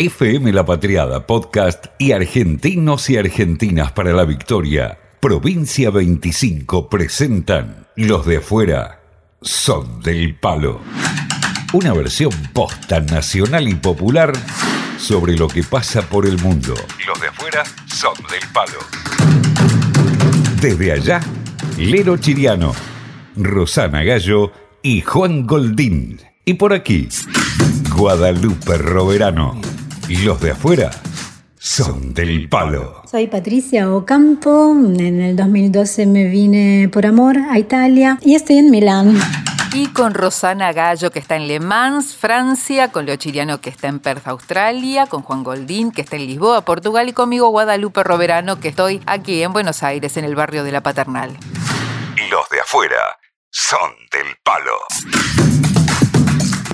FM La Patriada Podcast y Argentinos y Argentinas para la Victoria, Provincia 25 presentan Los de afuera son del palo. Una versión posta nacional y popular sobre lo que pasa por el mundo. Los de afuera son del palo. Desde allá, Lero Chiriano, Rosana Gallo y Juan Goldín. Y por aquí, Guadalupe Roverano. Los de afuera son del palo. Soy Patricia Ocampo. En el 2012 me vine por amor a Italia y estoy en Milán. Y con Rosana Gallo, que está en Le Mans, Francia, con Leo Chiriano, que está en Perth, Australia, con Juan Goldín, que está en Lisboa, Portugal, y conmigo Guadalupe Roverano, que estoy aquí en Buenos Aires, en el barrio de La Paternal. Los de afuera son del palo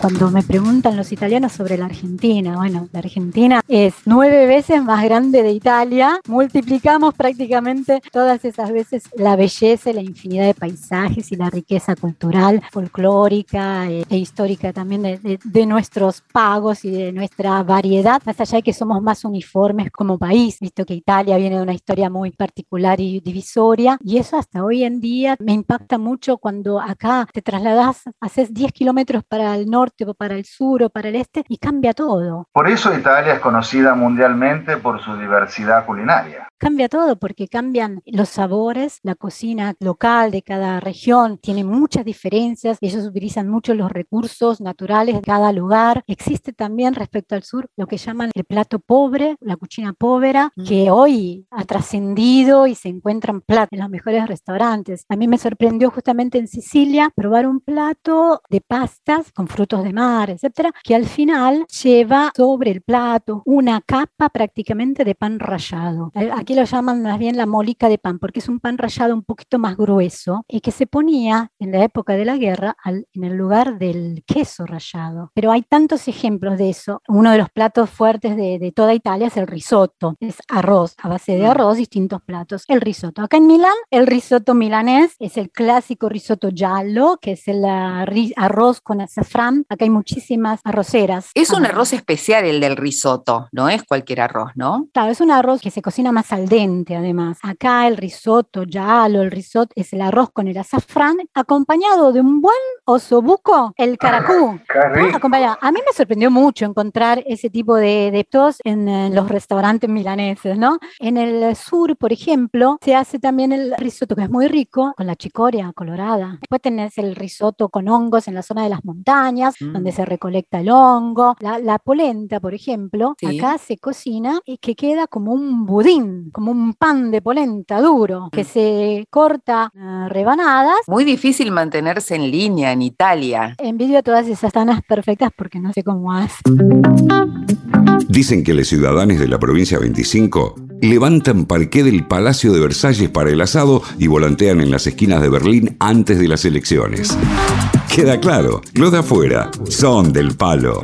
cuando me preguntan los italianos sobre la Argentina, bueno, la Argentina es nueve veces más grande de Italia, multiplicamos prácticamente todas esas veces la belleza, la infinidad de paisajes y la riqueza cultural, folclórica eh, e, histórica también de, nuestros pagos y de nuestra variedad, más allá de que somos más uniformes como país, visto que Italia viene de una historia muy particular y divisoria, y eso hasta hoy en día me impacta mucho cuando acá te trasladas, haces 10 kilómetros para el norte, para el sur o para el este y cambia todo. Por eso Italia es conocida mundialmente por su diversidad culinaria. Cambia todo porque cambian los sabores, la cocina local de cada región tiene muchas diferencias, ellos utilizan mucho los recursos naturales de cada lugar. Existe también respecto al sur lo que llaman el plato pobre, la cocina povera, mm. que hoy ha trascendido y se encuentran platos en los mejores restaurantes. A mí me sorprendió justamente en Sicilia probar un plato de pastas con frutos de mar, etcétera, que al final lleva sobre el plato una capa prácticamente de pan rallado. Aquí lo llaman más bien la molica de pan, porque es un pan rallado un poquito más grueso y que se ponía en la época de la guerra en el lugar del queso rallado. Pero hay tantos ejemplos de eso. Uno de los platos fuertes de, de toda Italia es el risotto. Es arroz, a base de mm. arroz, distintos platos. El risotto. Acá en Milán, el risotto milanés es el clásico risotto giallo, que es el arroz con azafrán Acá hay muchísimas arroceras. Es un arroz especial el del risotto, no es cualquier arroz, ¿no? Claro, es un arroz que se cocina más al dente, además. Acá el risotto, lo el risotto, es el arroz con el azafrán, acompañado de un buen osobuco, el caracú. acompañado. A mí me sorprendió mucho encontrar ese tipo de, de en, los restaurantes milaneses, ¿no? En el sur, por ejemplo, se hace también el risotto, que es muy rico, con la chicoria colorada. Después tenés el risotto con hongos en la zona de las montañas, donde mm. se recolecta el hongo. La, polenta, por ejemplo, acá se cocina y que queda como un budín, como un pan de polenta duro, que mm. se corta rebanadas. Muy difícil mantenerse en línea en Italia. Envidio todas esas tanas perfectas porque no sé cómo es. Dicen que los ciudadanos de la provincia 25 levantan parqué del Palacio de Versalles para el asado y volantean en las esquinas de Berlín antes de las elecciones. Queda claro, los de afuera son del palo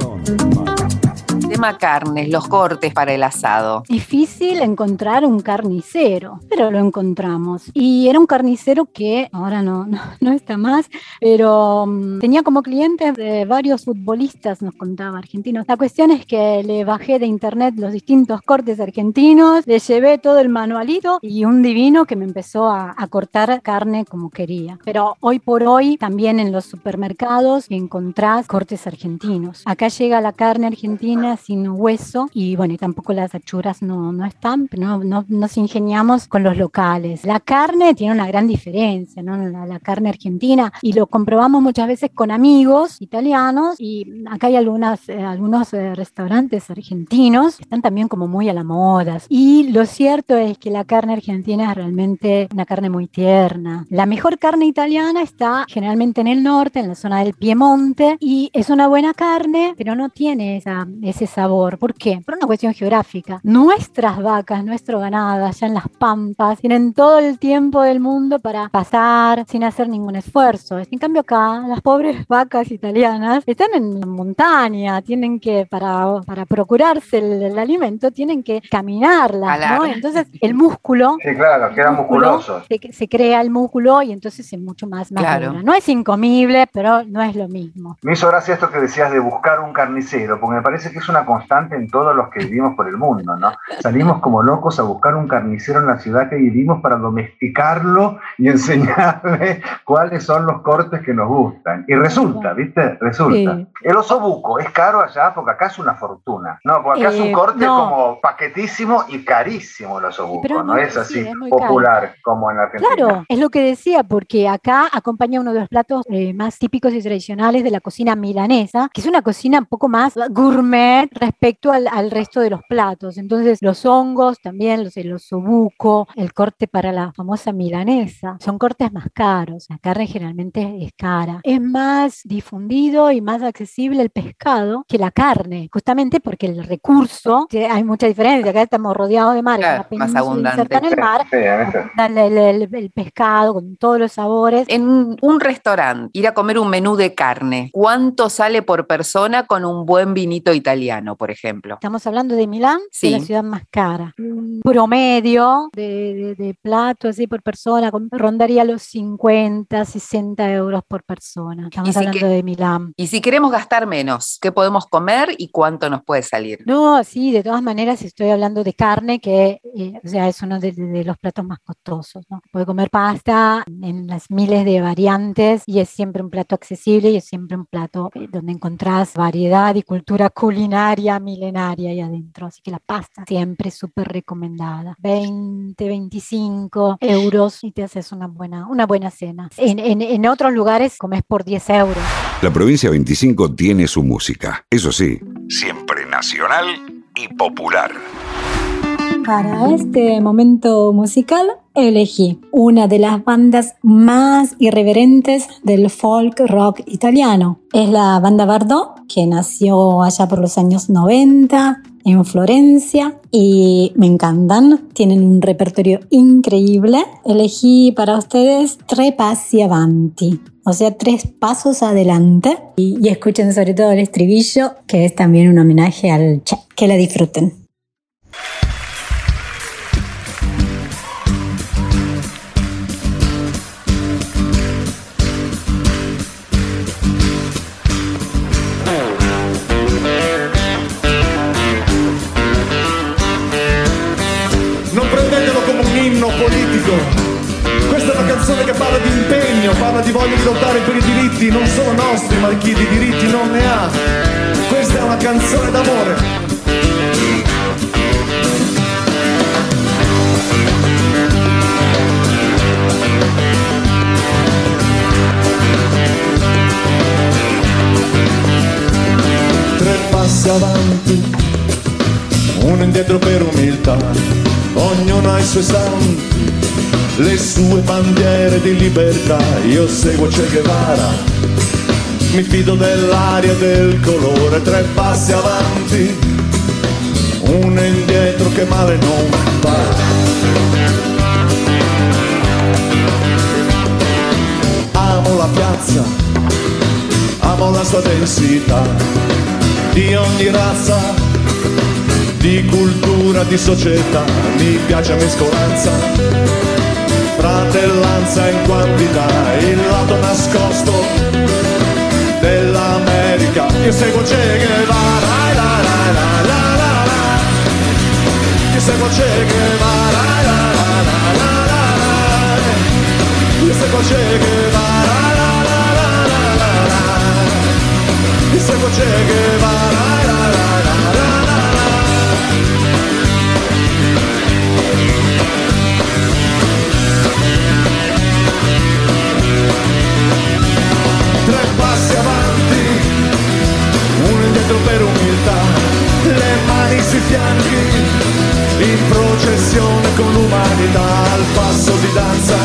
carnes, los cortes para el asado. Difícil encontrar un carnicero, pero lo encontramos. Y era un carnicero que ahora no, no, está más, pero mm, tenía como clientes varios futbolistas, nos contaba argentinos. La cuestión es que le bajé de internet los distintos cortes argentinos, le llevé todo el manualito y un divino que me empezó a, a cortar carne como quería. Pero hoy por hoy también en los supermercados encontrás cortes argentinos. Acá llega la carne argentina sin hueso y bueno, y tampoco las achuras no, no están, no, no, nos ingeniamos con los locales. La carne tiene una gran diferencia, ¿no? La, carne argentina y lo comprobamos muchas veces con amigos italianos y acá hay algunas, eh, algunos eh, restaurantes argentinos que están también como muy a la moda y lo cierto es que la carne argentina es realmente una carne muy tierna. La mejor carne italiana está generalmente en el norte, en la zona del Piemonte y es una buena carne, pero no tiene esa, ese sabor. ¿Por qué? Por una cuestión geográfica. Nuestras vacas, nuestro ganado, allá en las pampas, tienen todo el tiempo del mundo para pasar sin hacer ningún esfuerzo. En cambio acá, las pobres vacas italianas están en montaña, tienen que, para, para procurarse el, alimento, tienen que caminarla, ¿no? Entonces el músculo... Sí, claro, quedan musculosos. Se, crea el músculo y entonces es mucho más, más claro. No es incomible, pero no es lo mismo. Me hizo gracia esto que decías de buscar un carnicero, porque me parece que es una una constante en todos los que vivimos por el mundo, ¿no? Salimos como locos a buscar un carnicero en la ciudad que vivimos para domesticarlo y enseñarle cuáles son los cortes que nos gustan. Y resulta, ¿viste? Resulta. El oso buco es caro allá porque acá es una fortuna. No, porque acá es un eh, corte como paquetísimo y carísimo el oso buco, no, es así popular como en Argentina. Claro, es lo que decía, porque acá acompaña uno de los platos eh, más típicos y tradicionales de la cocina milanesa, que es una cocina un poco más gourmet respecto al, resto de los platos. Entonces, los hongos, también los, el osobuco, el corte para la famosa milanesa, son cortes más caros. La carne generalmente es cara. Es más difundido y más accesible el pescado que la carne, justamente porque el recurso, hay mucha diferencia. Acá estamos rodeados de mar, más abundante. en el mar, el, pescado con todos los sabores. En un restaurante, ir a comer un menú de carne, ¿cuánto sale por persona con un buen vinito italiano, por ejemplo? Estamos hablando de Milán, sí. la ciudad más cara. Un promedio de, de, plato así por persona rondaría los 50, 60 euros por persona. Estamos hablando de Milán. Y si queremos gastar menos, ¿qué podemos comer y cuánto nos puede salir? No, sí, de todas maneras estoy hablando de carne, que eh, o sea, es uno de, de, los platos más costosos. ¿no? Puede comer pasta en las miles de variantes y es siempre un plato accesible y es siempre un plato eh, donde encontrás variedad y cultura culinaria milenaria ahí adentro. Así que la pasta siempre súper recomendada. 20, 25 euros y te haces una buena, una buena cena. En, en, en otros lugares comes por 10 euros. La provincia 25 tiene su música, eso sí, siempre nacional y popular. Para este momento musical elegí una de las bandas más irreverentes del folk rock italiano. Es la banda Bardot, que nació allá por los años 90 en Florencia y me encantan. Tienen un repertorio increíble. Elegí para ustedes Tre Passi Avanti, o sea, tres pasos adelante. Y, y escuchen sobre todo el estribillo, que es también un homenaje al Che. Que la disfruten. Passi avanti, uno indietro per umiltà, ognuno ha i suoi sound le sue bandiere di libertà, io seguo Che Guevara, mi fido dell'aria e del colore, tre passi avanti, uno indietro che male non fa. Amo la piazza, amo la sua densità, di ogni razza, di cultura, di società, mi piace mescolanza fratellanza in quantità, il lato nascosto dell'America. Io seguo Che Guevara, la la la la la la. Io seguo Che Guevara, la la la la la la. Io seguo Che Guevara, seguo Che Guevara, la la la la la la. tre passi avanti, uno indietro per umiltà, le mani sui fianchi, in processione con l'umanità, al passo di danza,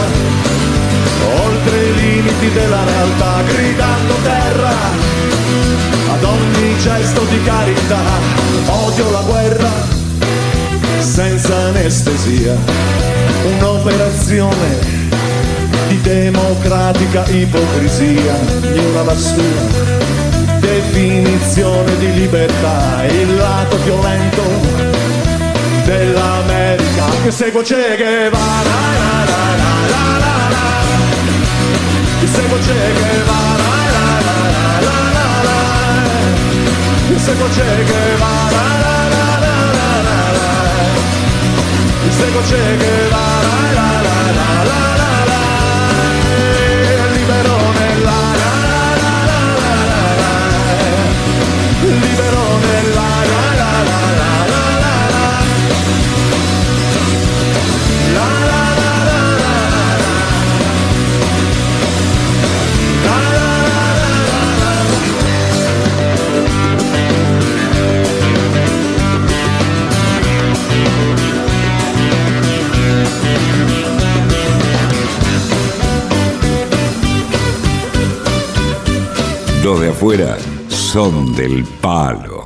oltre i limiti della realtà, ogni gesto di carità, odio la guerra, senza anestesia, un'operazione di democratica ipocrisia di una lasciva definizione di libertà, il lato violento dell'America. Che segue Che Guevara, che segue Che Guevara, la, la, la, la, la, che seguo Che Guevara, la, la, la, la, la, la. seguo Che Guevara, Los de afuera son del palo.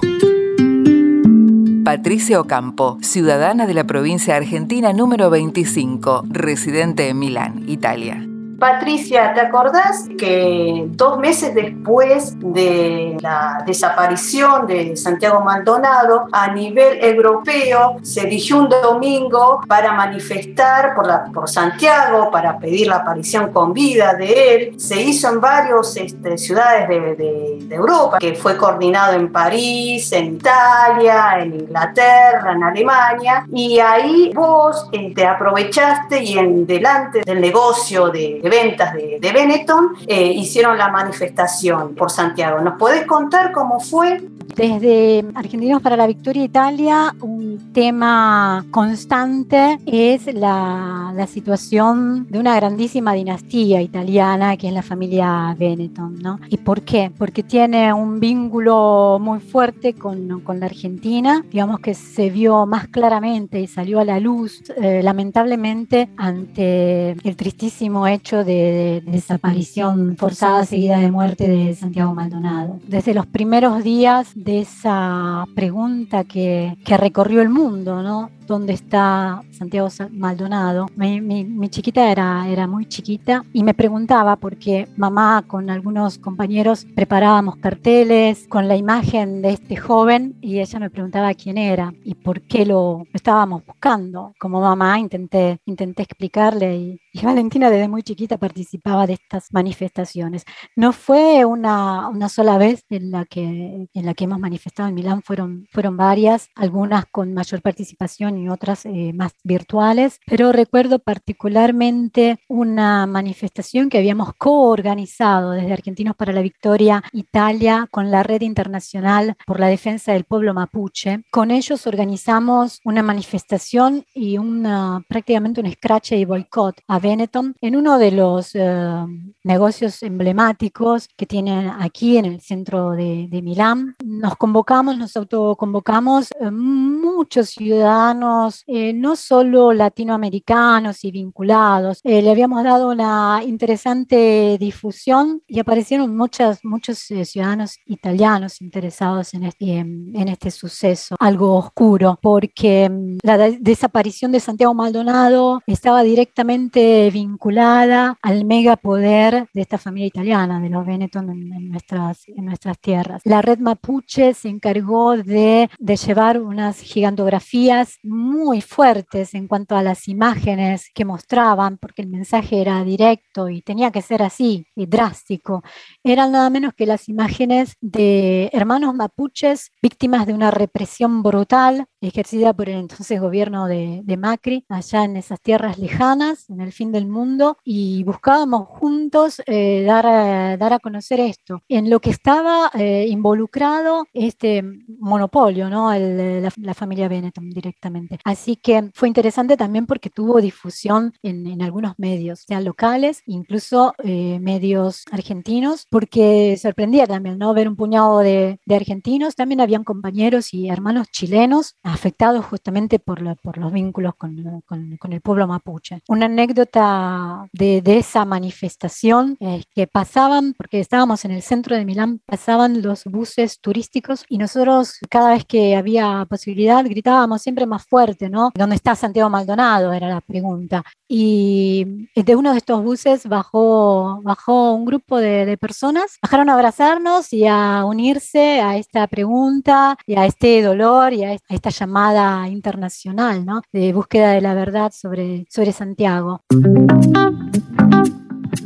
Patricia Ocampo, ciudadana de la provincia argentina número 25, residente en Milán, Italia. Patricia, ¿te acordás que dos meses después de la desaparición de Santiago Maldonado, a nivel europeo se eligió un domingo para manifestar por, por Santiago, para pedir la aparición con vida de él? Se hizo en varias este, ciudades de, de, de Europa, que fue coordinado en París, en Italia, en Inglaterra, en Alemania, y ahí vos eh, te aprovechaste y en delante del negocio de, ventas de, de Benetton eh, hicieron la manifestación por Santiago. ¿Nos podés contar cómo fue? Desde Argentinos para la Victoria Italia, un tema constante es la, la, situación de una grandísima dinastía italiana que es la familia Benetton. ¿no? ¿Y por qué? Porque tiene un vínculo muy fuerte con, con la Argentina, digamos que se vio más claramente y salió a la luz, eh, lamentablemente, ante el tristísimo hecho de, de desaparición forzada seguida de muerte de Santiago Maldonado. Desde los primeros días de esa pregunta que, que recorrió el mundo, ¿no? ¿Dónde está Santiago Maldonado? Mi, mi, mi, chiquita era, era muy chiquita y me preguntaba porque mamá con algunos compañeros preparábamos carteles con la imagen de este joven y ella me preguntaba quién era y por qué lo estábamos buscando. Como mamá intenté, intenté explicarle y, y Valentina desde muy chiquita participaba de estas manifestaciones. No fue una, una sola vez en la, que, en la que hemos manifestado en Milán, fueron, fueron varias, algunas con mayor participación y otras eh, más virtuales, pero recuerdo particularmente una manifestación que habíamos coorganizado desde Argentinos para la Victoria Italia con la Red Internacional por la Defensa del Pueblo Mapuche. Con ellos organizamos una manifestación y una, prácticamente un scratch y boicot a Benetton en uno de los eh, negocios emblemáticos que tienen aquí en el centro de, de Milán. Nos convocamos, nos autoconvocamos eh, muchos ciudadanos, eh, no solo latinoamericanos y vinculados. Eh, le habíamos dado una interesante difusión y aparecieron muchas, muchos eh, ciudadanos italianos interesados en este, en este suceso, algo oscuro, porque mm, la de desaparición de Santiago Maldonado estaba directamente vinculada al megapoder de esta familia italiana, de los Benetton en, en, nuestras, en nuestras tierras. La red mapuche se encargó de, de llevar unas gigantografías muy fuertes en cuanto a las imágenes que mostraban, porque el mensaje era directo y tenía que ser así, y drástico. Eran nada menos que las imágenes de hermanos mapuches víctimas de una represión brutal ejercida por el entonces gobierno de, de Macri, allá en esas tierras lejanas, en el fin del mundo, y buscábamos juntos eh, dar, a, dar a conocer esto. En lo que estaba eh, involucrado este monopolio, ¿no? El, la, la, familia Benetton directamente. Así que fue interesante también porque tuvo difusión en, en algunos medios, sean locales, incluso eh, medios argentinos, porque sorprendía también, ¿no? Ver un puñado de, de argentinos, también habían compañeros y hermanos chilenos afectados justamente por, la, por los vínculos con, con, con, el pueblo mapuche. Una anécdota de, de esa manifestación es que pasaban, porque estábamos en el centro de Milán, pasaban los buses turísticos y nosotros cada vez que había posibilidad gritábamos siempre más fuerte, ¿no? ¿Dónde está Santiago Maldonado? Era la pregunta. Y de uno de estos buses bajó, bajó un grupo de, de personas, bajaron a abrazarnos y a unirse a esta pregunta y a este dolor y a esta llamada internacional, ¿no? De búsqueda de la verdad sobre, sobre Santiago.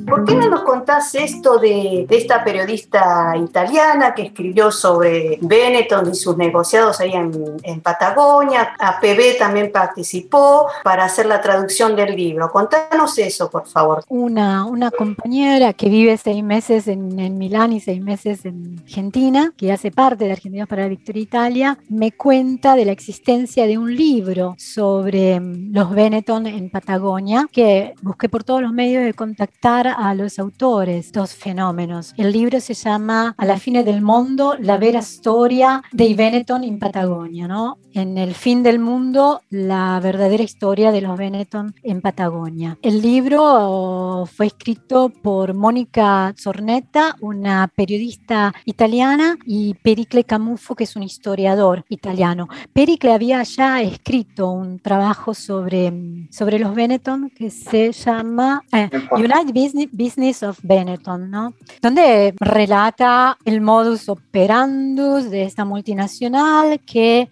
¿Por qué no nos contás esto de, esta periodista italiana que escribió sobre Benetton y sus negociados ahí en, Patagonia? APB también participó para hacer la traducción del libro. Contanos eso, por favor. Una, una compañera que vive seis meses en, en Milán y seis meses en Argentina, que hace parte de Argentinos para la Victoria Italia, me cuenta de la existencia de un libro sobre mm, los Benetton en Patagonia, que busqué por todos los medios de contactar a los autores, dos fenómenos. El libro se llama A la fine del mundo, la vera storia dei Benetton in Patagonia, ¿no? En el fin del mundo, la verdadera historia de los Benetton en Patagonia. El libro fue escrito por Mónica Zornetta, una periodista italiana, y Pericle Camuffo, que es un historiador italiano. Pericle había ya escrito un trabajo sobre, sobre los Benetton que se llama eh, United Business Business of Benetton, ¿no? Donde relata el modus operandus de esta multinacional que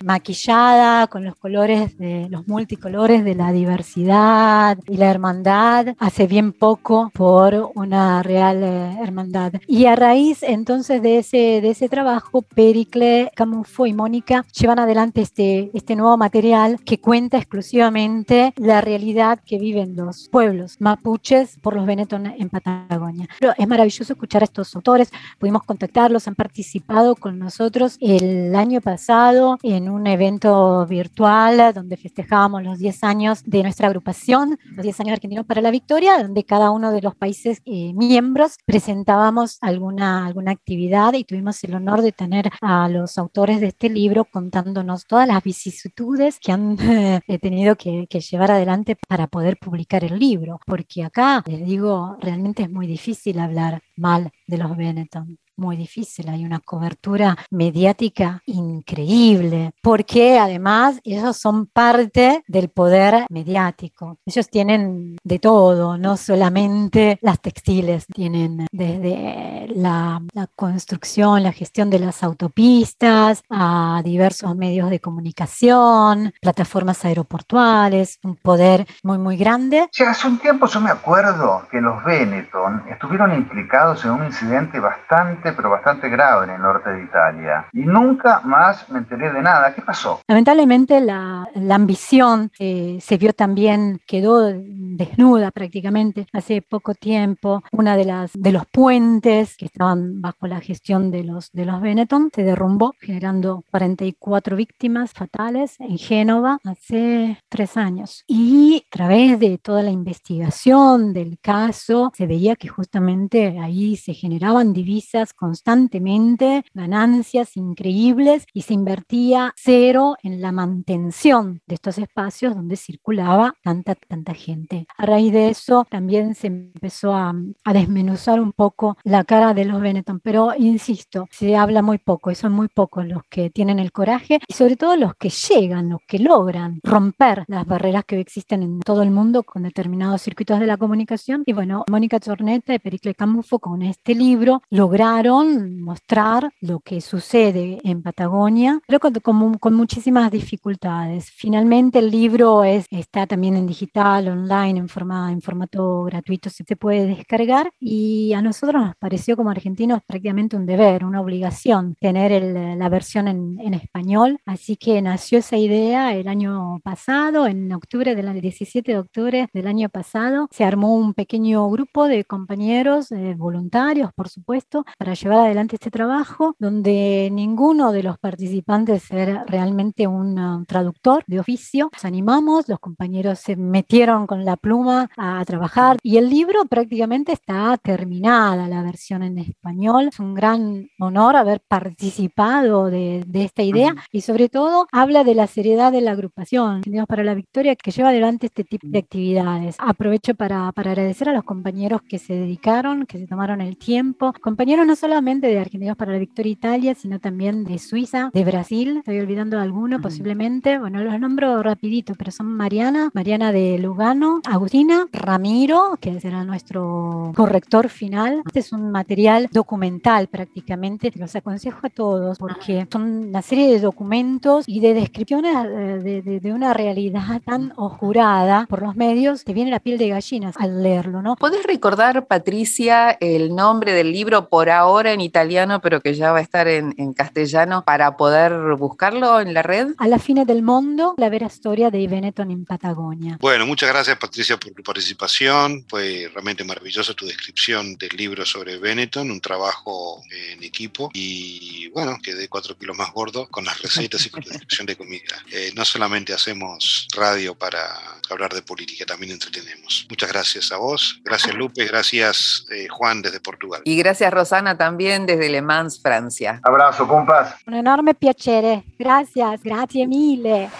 con los colores de los multicolores de la diversidad y la hermandad hace bien poco por una real eh, hermandad. Y a raíz entonces de ese, de ese trabajo, Pericle, Camufo y Mónica llevan adelante este, este nuevo material que cuenta exclusivamente la realidad que viven los pueblos mapuches por los Benetton en Patagonia. Pero es maravilloso escuchar a estos autores, pudimos contactarlos, han participado con nosotros el año pasado en un evento virtual donde festejábamos los 10 años de nuestra agrupación, los 10 años argentinos para la victoria, donde cada uno de los países eh, miembros presentábamos alguna, alguna actividad y tuvimos el honor de tener a los autores de este libro contándonos todas las vicisitudes que han eh, tenido que, que llevar adelante para poder publicar el libro, porque acá, les digo, realmente es muy difícil hablar mal de los Benetton muy difícil, hay una cobertura mediática increíble, porque además ellos son parte del poder mediático. Ellos tienen de todo, no solamente las textiles, tienen desde la, construcción, la gestión de las autopistas, a diversos medios de comunicación, plataformas aeroportuales, un poder muy, muy grande. Hace un tiempo yo me acuerdo que los Benetton estuvieron implicados en un incidente bastante pero bastante grave en el norte de Italia. Y nunca más me enteré de nada. ¿Qué pasó? Lamentablemente la, la ambición eh, se vio también, quedó desnuda prácticamente hace poco tiempo. Una de, las, de los puentes que estaban bajo la gestión de los, de los Benetton se derrumbó, generando 44 víctimas fatales en Génova hace tres años. Y a través de toda la investigación del caso, se veía que justamente ahí se generaban divisas constantemente, ganancias increíbles y se invertía cero en la mantención de estos espacios donde circulaba tanta, tanta gente. A raíz de eso también se empezó a, a desmenuzar un poco la cara de los Benetton, pero insisto, se habla muy poco y son muy pocos los que tienen el coraje y sobre todo los que llegan, los que logran romper las barreras que existen en todo el mundo con determinados circuitos de la comunicación. Y bueno, Mónica Chorneta y Pericle Camufo con este libro lograron mostrar lo que sucede en Patagonia, pero con, con, muchísimas dificultades. Finalmente el libro es, está también en digital, online, en, forma, en formato gratuito, se puede descargar y a nosotros nos pareció como argentinos prácticamente un deber, una obligación tener el, la versión en, en, español, así que nació esa idea el año pasado, en octubre del 17 de octubre del año pasado, se armó un pequeño grupo de compañeros eh, voluntarios, por supuesto, para llevar adelante este trabajo, donde ninguno de los participantes era realmente un uh, traductor de oficio. Nos animamos, los compañeros se metieron con la pluma a, trabajar y el libro prácticamente está terminada, la versión en español. Es un gran honor haber participado de, esta idea y sobre todo habla de la seriedad de la agrupación, para la Victoria, que lleva adelante este tipo de actividades. Aprovecho para, para agradecer a los compañeros que se dedicaron, que se tomaron el tiempo. Compañeros no solamente de Argentinos para la Victoria Italia, sino también de Suiza, de Brasil, estoy olvidando alguno posiblemente, bueno, los nombro rapidito, pero son Mariana, Mariana de Lugano, Agustina, Ramiro, que será nuestro corrector final. Este es un material documental prácticamente, te los aconsejo a todos porque son una serie de documentos y de descripciones eh, de, de, una realidad tan oscurada por los medios, te viene la piel de gallinas al leerlo, ¿no? ¿Puedes recordar, Patricia, el nombre del libro por ahora en italiano, pero que ya va a estar en, en castellano para poder buscarlo en la red? A la fine del mundo, la vera historia de Benetton en Patagonia. Bueno, muchas gracias, Patricia, por tu participación. Fue realmente maravillosa tu descripción del libro sobre Benetton, un trabajo en equipo y bueno, quedé cuatro kilos más gordo con las recetas y con la descripción de comida. Eh, no solamente hacemos radio para hablar de política, también entretenemos. Muchas gracias a vos, gracias Lupe, gracias eh, Juan desde Portugal. Y gracias Rosana también desde Le Mans, Francia. Abrazo, compas. Un enorme piacere. Gracias, grazie mille.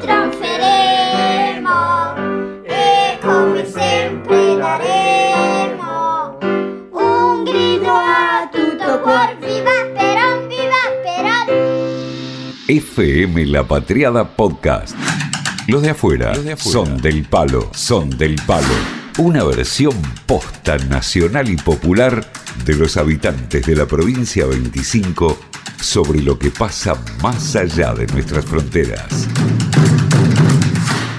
Trionferemo e come sempre daremo un grido a tutto cuor, viva Perón, viva Perón. FM La Patriada Podcast. Los de afuera, Los de afuera. son del palo, son del palo. Una versión posta nacional y popular de los habitantes de la provincia 25 sobre lo que pasa más allá de nuestras fronteras.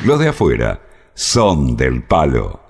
Los de afuera son del palo.